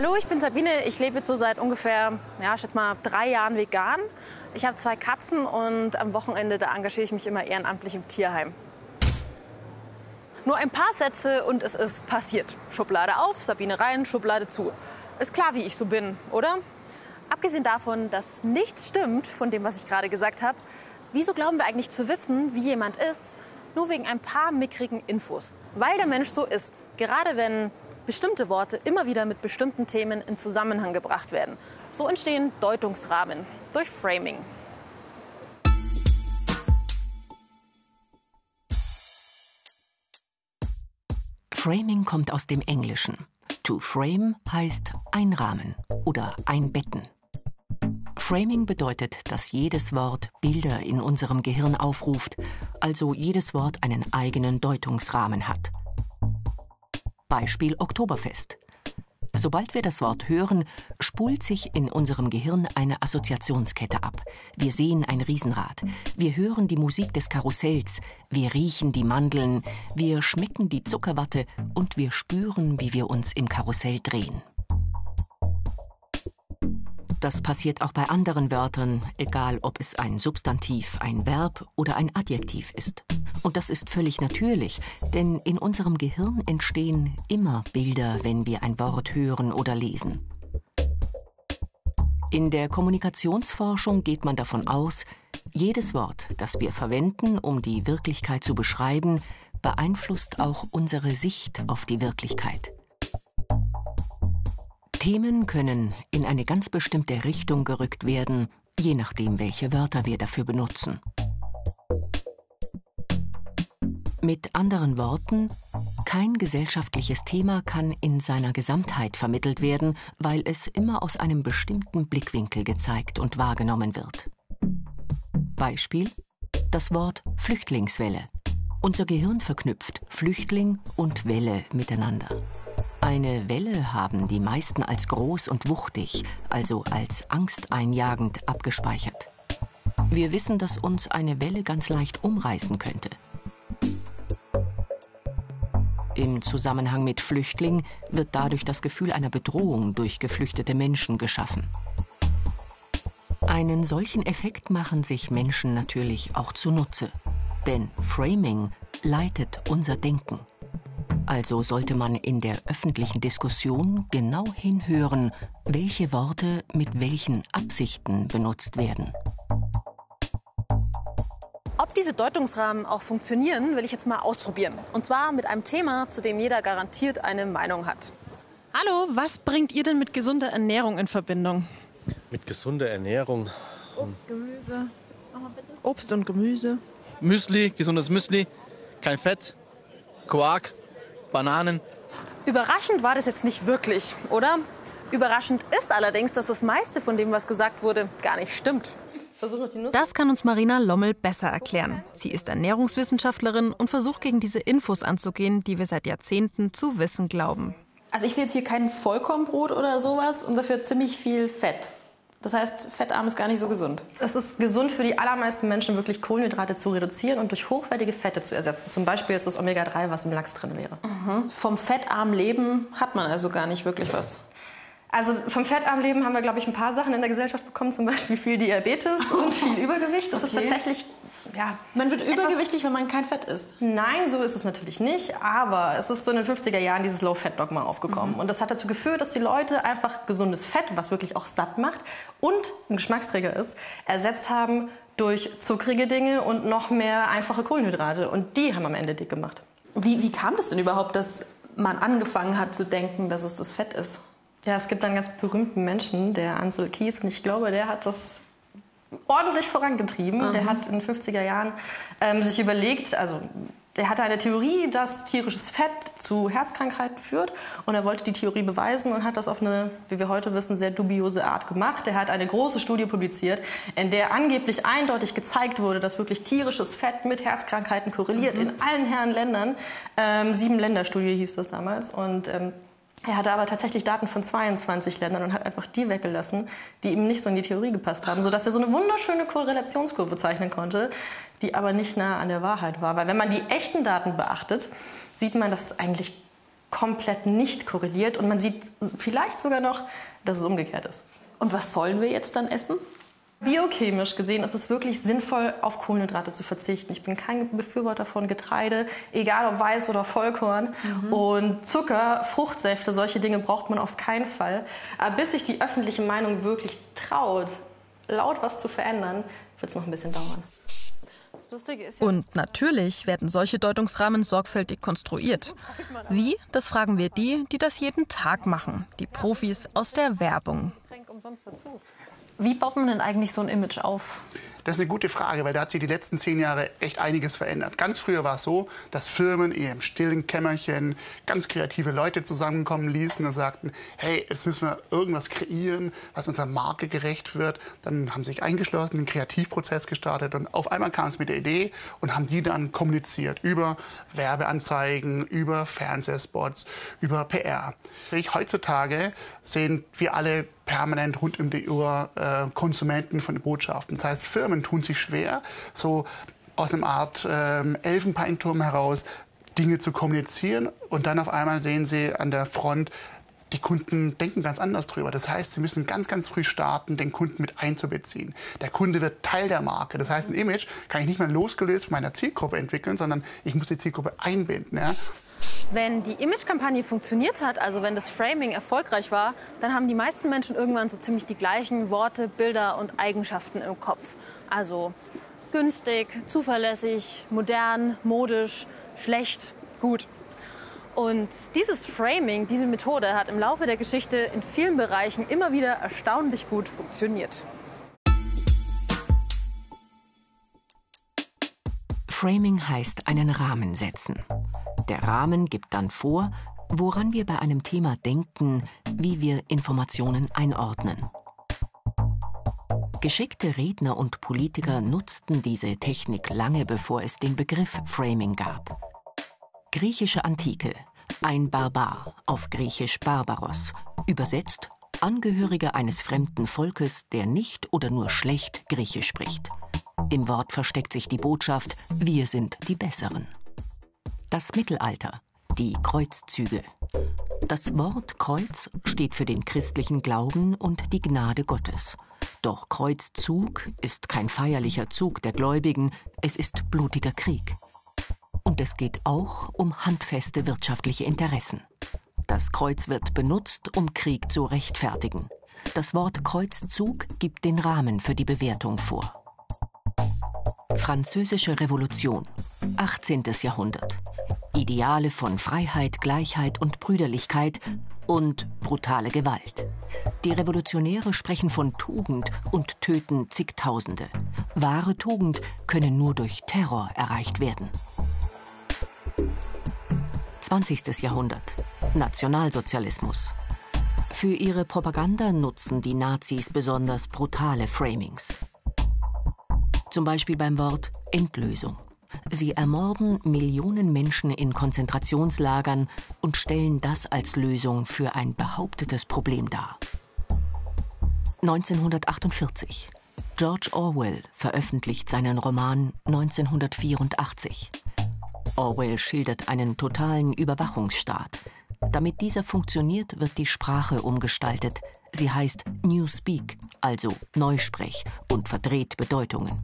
Hallo, ich bin Sabine. Ich lebe jetzt so seit ungefähr, ja, ich schätze mal drei Jahren vegan. Ich habe zwei Katzen und am Wochenende da engagiere ich mich immer ehrenamtlich im Tierheim. Nur ein paar Sätze und es ist passiert. Schublade auf, Sabine rein, Schublade zu. Ist klar, wie ich so bin, oder? Abgesehen davon, dass nichts stimmt von dem, was ich gerade gesagt habe, wieso glauben wir eigentlich zu wissen, wie jemand ist, nur wegen ein paar mickrigen Infos? Weil der Mensch so ist. Gerade wenn bestimmte Worte immer wieder mit bestimmten Themen in Zusammenhang gebracht werden. So entstehen Deutungsrahmen durch Framing. Framing kommt aus dem Englischen. To frame heißt einrahmen oder einbetten. Framing bedeutet, dass jedes Wort Bilder in unserem Gehirn aufruft, also jedes Wort einen eigenen Deutungsrahmen hat. Beispiel Oktoberfest. Sobald wir das Wort hören, spult sich in unserem Gehirn eine Assoziationskette ab. Wir sehen ein Riesenrad. Wir hören die Musik des Karussells. Wir riechen die Mandeln. Wir schmecken die Zuckerwatte. Und wir spüren, wie wir uns im Karussell drehen. Das passiert auch bei anderen Wörtern, egal ob es ein Substantiv, ein Verb oder ein Adjektiv ist. Und das ist völlig natürlich, denn in unserem Gehirn entstehen immer Bilder, wenn wir ein Wort hören oder lesen. In der Kommunikationsforschung geht man davon aus, jedes Wort, das wir verwenden, um die Wirklichkeit zu beschreiben, beeinflusst auch unsere Sicht auf die Wirklichkeit. Themen können in eine ganz bestimmte Richtung gerückt werden, je nachdem, welche Wörter wir dafür benutzen. Mit anderen Worten, kein gesellschaftliches Thema kann in seiner Gesamtheit vermittelt werden, weil es immer aus einem bestimmten Blickwinkel gezeigt und wahrgenommen wird. Beispiel das Wort Flüchtlingswelle. Unser Gehirn verknüpft Flüchtling und Welle miteinander. Eine Welle haben die meisten als groß und wuchtig, also als angsteinjagend abgespeichert. Wir wissen, dass uns eine Welle ganz leicht umreißen könnte. Im Zusammenhang mit Flüchtling wird dadurch das Gefühl einer Bedrohung durch geflüchtete Menschen geschaffen. Einen solchen Effekt machen sich Menschen natürlich auch zunutze. Denn Framing leitet unser Denken. Also sollte man in der öffentlichen Diskussion genau hinhören, welche Worte mit welchen Absichten benutzt werden. Ob diese Deutungsrahmen auch funktionieren, will ich jetzt mal ausprobieren. Und zwar mit einem Thema, zu dem jeder garantiert eine Meinung hat. Hallo, was bringt ihr denn mit gesunder Ernährung in Verbindung? Mit gesunder Ernährung? Obst, Gemüse. Obst und Gemüse. Müsli, gesundes Müsli, kein Fett, Quark, Bananen. Überraschend war das jetzt nicht wirklich, oder? Überraschend ist allerdings, dass das meiste von dem, was gesagt wurde, gar nicht stimmt. Das kann uns Marina Lommel besser erklären. Sie ist Ernährungswissenschaftlerin und versucht gegen diese Infos anzugehen, die wir seit Jahrzehnten zu wissen glauben. Also ich sehe jetzt hier kein Vollkornbrot oder sowas und dafür ziemlich viel Fett. Das heißt, fettarm ist gar nicht so gesund. Es ist gesund für die allermeisten Menschen, wirklich Kohlenhydrate zu reduzieren und durch hochwertige Fette zu ersetzen. Zum Beispiel ist das Omega-3, was im Lachs drin wäre. Mhm. Vom fettarmen Leben hat man also gar nicht wirklich was. Also vom fettarmen Leben haben wir, glaube ich, ein paar Sachen in der Gesellschaft bekommen, zum Beispiel viel Diabetes und viel Übergewicht. Das okay. ist tatsächlich ja, man wird übergewichtig, wenn man kein Fett isst. Nein, so ist es natürlich nicht. Aber es ist so in den 50er Jahren dieses Low-Fat-Dogma aufgekommen. Mhm. Und das hat dazu geführt, dass die Leute einfach gesundes Fett, was wirklich auch satt macht und ein Geschmacksträger ist, ersetzt haben durch zuckrige Dinge und noch mehr einfache Kohlenhydrate. Und die haben am Ende dick gemacht. Wie, wie kam das denn überhaupt, dass man angefangen hat zu denken, dass es das Fett ist? Ja, es gibt einen ganz berühmten Menschen, der Ansel Kies, und ich glaube, der hat das ordentlich vorangetrieben. Mhm. Der hat in den 50er Jahren ähm, sich überlegt, also der hatte eine Theorie, dass tierisches Fett zu Herzkrankheiten führt. Und er wollte die Theorie beweisen und hat das auf eine, wie wir heute wissen, sehr dubiose Art gemacht. Er hat eine große Studie publiziert, in der angeblich eindeutig gezeigt wurde, dass wirklich tierisches Fett mit Herzkrankheiten korreliert mhm. in allen Herren Ländern. Ähm, sieben Länderstudie hieß das damals. Und ähm, er hatte aber tatsächlich Daten von 22 Ländern und hat einfach die weggelassen, die ihm nicht so in die Theorie gepasst haben, sodass er so eine wunderschöne Korrelationskurve zeichnen konnte, die aber nicht nah an der Wahrheit war. Weil wenn man die echten Daten beachtet, sieht man, dass es eigentlich komplett nicht korreliert und man sieht vielleicht sogar noch, dass es umgekehrt ist. Und was sollen wir jetzt dann essen? Biochemisch gesehen ist es wirklich sinnvoll, auf Kohlenhydrate zu verzichten. Ich bin kein Befürworter von Getreide, egal ob Weiß oder Vollkorn. Mhm. Und Zucker, Fruchtsäfte, solche Dinge braucht man auf keinen Fall. Aber bis sich die öffentliche Meinung wirklich traut, laut was zu verändern, wird es noch ein bisschen dauern. Und natürlich werden solche Deutungsrahmen sorgfältig konstruiert. Wie? Das fragen wir die, die das jeden Tag machen. Die Profis aus der Werbung. Wie baut man denn eigentlich so ein Image auf? Das ist eine gute Frage, weil da hat sich die letzten zehn Jahre echt einiges verändert. Ganz früher war es so, dass Firmen in ihrem stillen Kämmerchen ganz kreative Leute zusammenkommen ließen und sagten, hey, jetzt müssen wir irgendwas kreieren, was unserer Marke gerecht wird. Dann haben sie sich eingeschlossen, einen Kreativprozess gestartet und auf einmal kam es mit der Idee und haben die dann kommuniziert über Werbeanzeigen, über Fernsehspots, über PR. Heutzutage sehen wir alle permanent rund um die Uhr äh, Konsumenten von Botschaften. Das heißt, Firmen tun sich schwer, so aus einer Art ähm, Elfenbeinturm heraus Dinge zu kommunizieren und dann auf einmal sehen sie an der Front, die Kunden denken ganz anders drüber. Das heißt, sie müssen ganz, ganz früh starten, den Kunden mit einzubeziehen. Der Kunde wird Teil der Marke. Das heißt, ein Image kann ich nicht mehr losgelöst von meiner Zielgruppe entwickeln, sondern ich muss die Zielgruppe einbinden. Ja? Wenn die Imagekampagne funktioniert hat, also wenn das Framing erfolgreich war, dann haben die meisten Menschen irgendwann so ziemlich die gleichen Worte, Bilder und Eigenschaften im Kopf. Also günstig, zuverlässig, modern, modisch, schlecht, gut. Und dieses Framing, diese Methode hat im Laufe der Geschichte in vielen Bereichen immer wieder erstaunlich gut funktioniert. Framing heißt einen Rahmen setzen. Der Rahmen gibt dann vor, woran wir bei einem Thema denken, wie wir Informationen einordnen. Geschickte Redner und Politiker nutzten diese Technik lange bevor es den Begriff Framing gab. Griechische Antike, ein Barbar, auf Griechisch Barbaros, übersetzt Angehöriger eines fremden Volkes, der nicht oder nur schlecht Griechisch spricht. Im Wort versteckt sich die Botschaft, wir sind die Besseren. Das Mittelalter, die Kreuzzüge. Das Wort Kreuz steht für den christlichen Glauben und die Gnade Gottes. Doch Kreuzzug ist kein feierlicher Zug der Gläubigen, es ist blutiger Krieg. Und es geht auch um handfeste wirtschaftliche Interessen. Das Kreuz wird benutzt, um Krieg zu rechtfertigen. Das Wort Kreuzzug gibt den Rahmen für die Bewertung vor. Französische Revolution, 18. Jahrhundert. Ideale von Freiheit, Gleichheit und Brüderlichkeit und brutale Gewalt. Die Revolutionäre sprechen von Tugend und töten zigtausende. Wahre Tugend könne nur durch Terror erreicht werden. 20. Jahrhundert. Nationalsozialismus. Für ihre Propaganda nutzen die Nazis besonders brutale Framings. Zum Beispiel beim Wort Endlösung. Sie ermorden Millionen Menschen in Konzentrationslagern und stellen das als Lösung für ein behauptetes Problem dar. 1948. George Orwell veröffentlicht seinen Roman 1984. Orwell schildert einen totalen Überwachungsstaat. Damit dieser funktioniert, wird die Sprache umgestaltet. Sie heißt Newspeak, also Neusprech und verdreht Bedeutungen.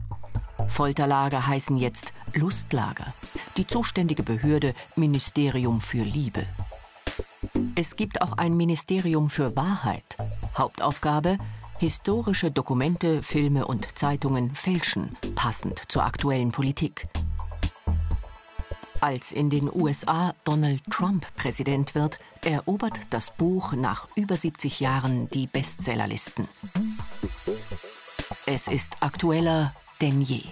Folterlager heißen jetzt Lustlager. Die zuständige Behörde Ministerium für Liebe. Es gibt auch ein Ministerium für Wahrheit. Hauptaufgabe historische Dokumente, Filme und Zeitungen fälschen, passend zur aktuellen Politik. Als in den USA Donald Trump Präsident wird, erobert das Buch nach über 70 Jahren die Bestsellerlisten. Es ist aktueller denn je.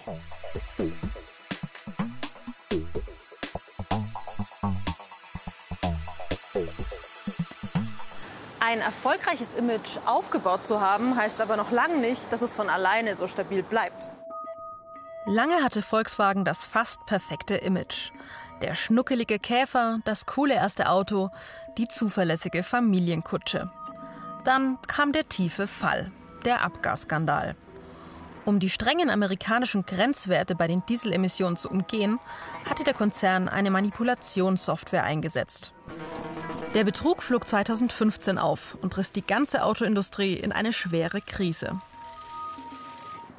Ein erfolgreiches Image aufgebaut zu haben, heißt aber noch lange nicht, dass es von alleine so stabil bleibt. Lange hatte Volkswagen das fast perfekte Image. Der schnuckelige Käfer, das coole erste Auto, die zuverlässige Familienkutsche. Dann kam der tiefe Fall, der Abgasskandal. Um die strengen amerikanischen Grenzwerte bei den Dieselemissionen zu umgehen, hatte der Konzern eine Manipulationssoftware eingesetzt. Der Betrug flog 2015 auf und riss die ganze Autoindustrie in eine schwere Krise.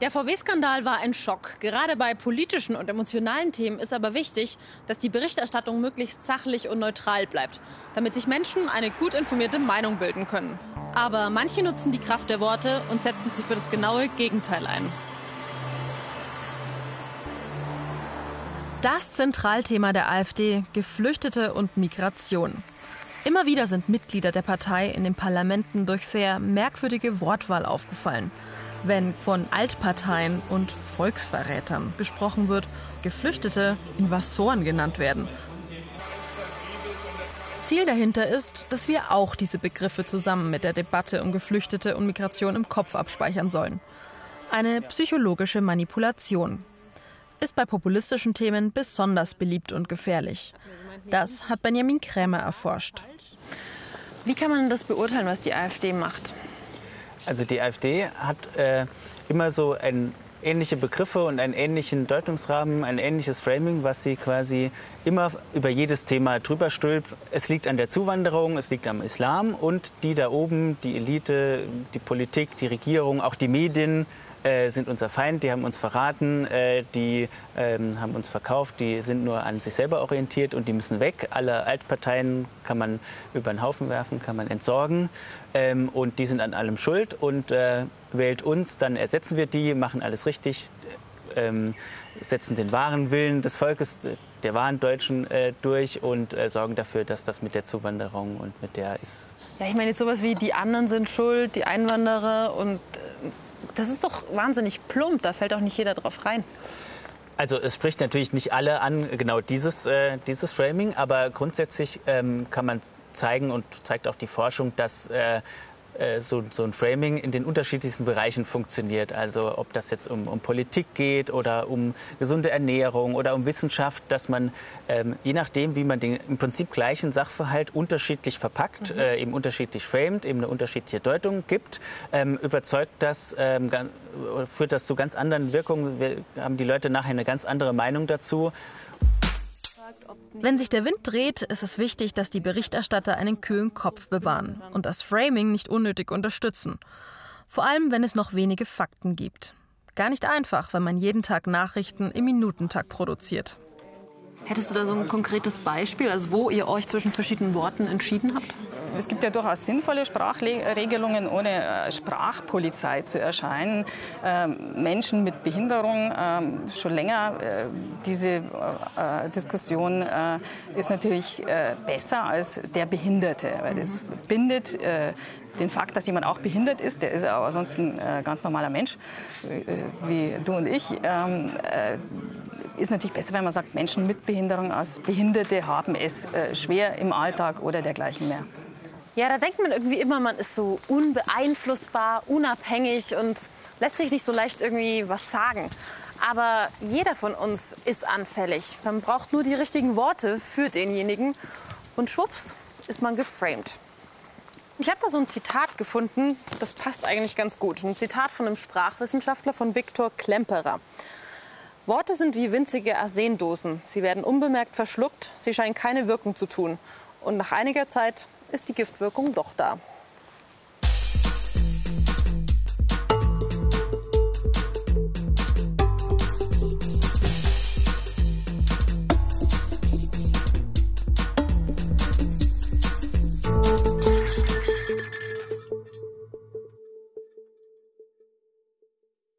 Der VW-Skandal war ein Schock. Gerade bei politischen und emotionalen Themen ist aber wichtig, dass die Berichterstattung möglichst sachlich und neutral bleibt, damit sich Menschen eine gut informierte Meinung bilden können. Aber manche nutzen die Kraft der Worte und setzen sich für das genaue Gegenteil ein. Das Zentralthema der AfD, Geflüchtete und Migration. Immer wieder sind Mitglieder der Partei in den Parlamenten durch sehr merkwürdige Wortwahl aufgefallen. Wenn von Altparteien und Volksverrätern gesprochen wird, Geflüchtete Invasoren genannt werden. Ziel dahinter ist, dass wir auch diese Begriffe zusammen mit der Debatte um Geflüchtete und Migration im Kopf abspeichern sollen. Eine psychologische Manipulation. Ist bei populistischen Themen besonders beliebt und gefährlich. Das hat Benjamin Krämer erforscht. Wie kann man das beurteilen, was die AfD macht? Also die AfD hat äh, immer so ein, ähnliche Begriffe und einen ähnlichen Deutungsrahmen, ein ähnliches Framing, was sie quasi immer über jedes Thema drüber stülpt. Es liegt an der Zuwanderung, es liegt am Islam und die da oben, die Elite, die Politik, die Regierung, auch die Medien, äh, sind unser Feind, die haben uns verraten, äh, die ähm, haben uns verkauft, die sind nur an sich selber orientiert und die müssen weg. Alle Altparteien kann man über den Haufen werfen, kann man entsorgen ähm, und die sind an allem schuld und äh, wählt uns, dann ersetzen wir die, machen alles richtig, ähm, setzen den wahren Willen des Volkes, der wahren Deutschen äh, durch und äh, sorgen dafür, dass das mit der Zuwanderung und mit der ist. Ja, ich meine jetzt sowas wie die anderen sind schuld, die Einwanderer und das ist doch wahnsinnig plump, da fällt auch nicht jeder drauf rein. Also es spricht natürlich nicht alle an, genau dieses, äh, dieses Framing, aber grundsätzlich ähm, kann man zeigen und zeigt auch die Forschung, dass äh, so, so, ein Framing in den unterschiedlichsten Bereichen funktioniert. Also ob das jetzt um, um Politik geht oder um gesunde Ernährung oder um Wissenschaft, dass man ähm, je nachdem, wie man den im Prinzip gleichen Sachverhalt unterschiedlich verpackt, mhm. äh, eben unterschiedlich framed, eben eine unterschiedliche Deutung gibt, ähm, überzeugt das, ähm, führt das zu ganz anderen Wirkungen. Wir haben die Leute nachher eine ganz andere Meinung dazu. Wenn sich der Wind dreht, ist es wichtig, dass die Berichterstatter einen kühlen Kopf bewahren und das Framing nicht unnötig unterstützen. Vor allem, wenn es noch wenige Fakten gibt. Gar nicht einfach, wenn man jeden Tag Nachrichten im Minutentakt produziert. Hättest du da so ein konkretes Beispiel, also wo ihr euch zwischen verschiedenen Worten entschieden habt? Es gibt ja durchaus sinnvolle Sprachregelungen, ohne äh, Sprachpolizei zu erscheinen. Ähm, Menschen mit Behinderung, ähm, schon länger äh, diese äh, Diskussion ist natürlich besser als der Behinderte, weil das bindet den Fakt, dass jemand auch behindert ist, der ist aber sonst ein ganz normaler Mensch, wie du und ich, ähm, ist natürlich besser, wenn man sagt, Menschen mit Behinderung als Behinderte haben es schwer im Alltag oder dergleichen mehr. Ja, da denkt man irgendwie immer, man ist so unbeeinflussbar, unabhängig und lässt sich nicht so leicht irgendwie was sagen. Aber jeder von uns ist anfällig. Man braucht nur die richtigen Worte für denjenigen und schwupps ist man geframed. Ich habe da so ein Zitat gefunden, das passt eigentlich ganz gut. Ein Zitat von einem Sprachwissenschaftler von Viktor Klemperer. Worte sind wie winzige Arsendosen. Sie werden unbemerkt verschluckt, sie scheinen keine Wirkung zu tun. Und nach einiger Zeit ist die Giftwirkung doch da.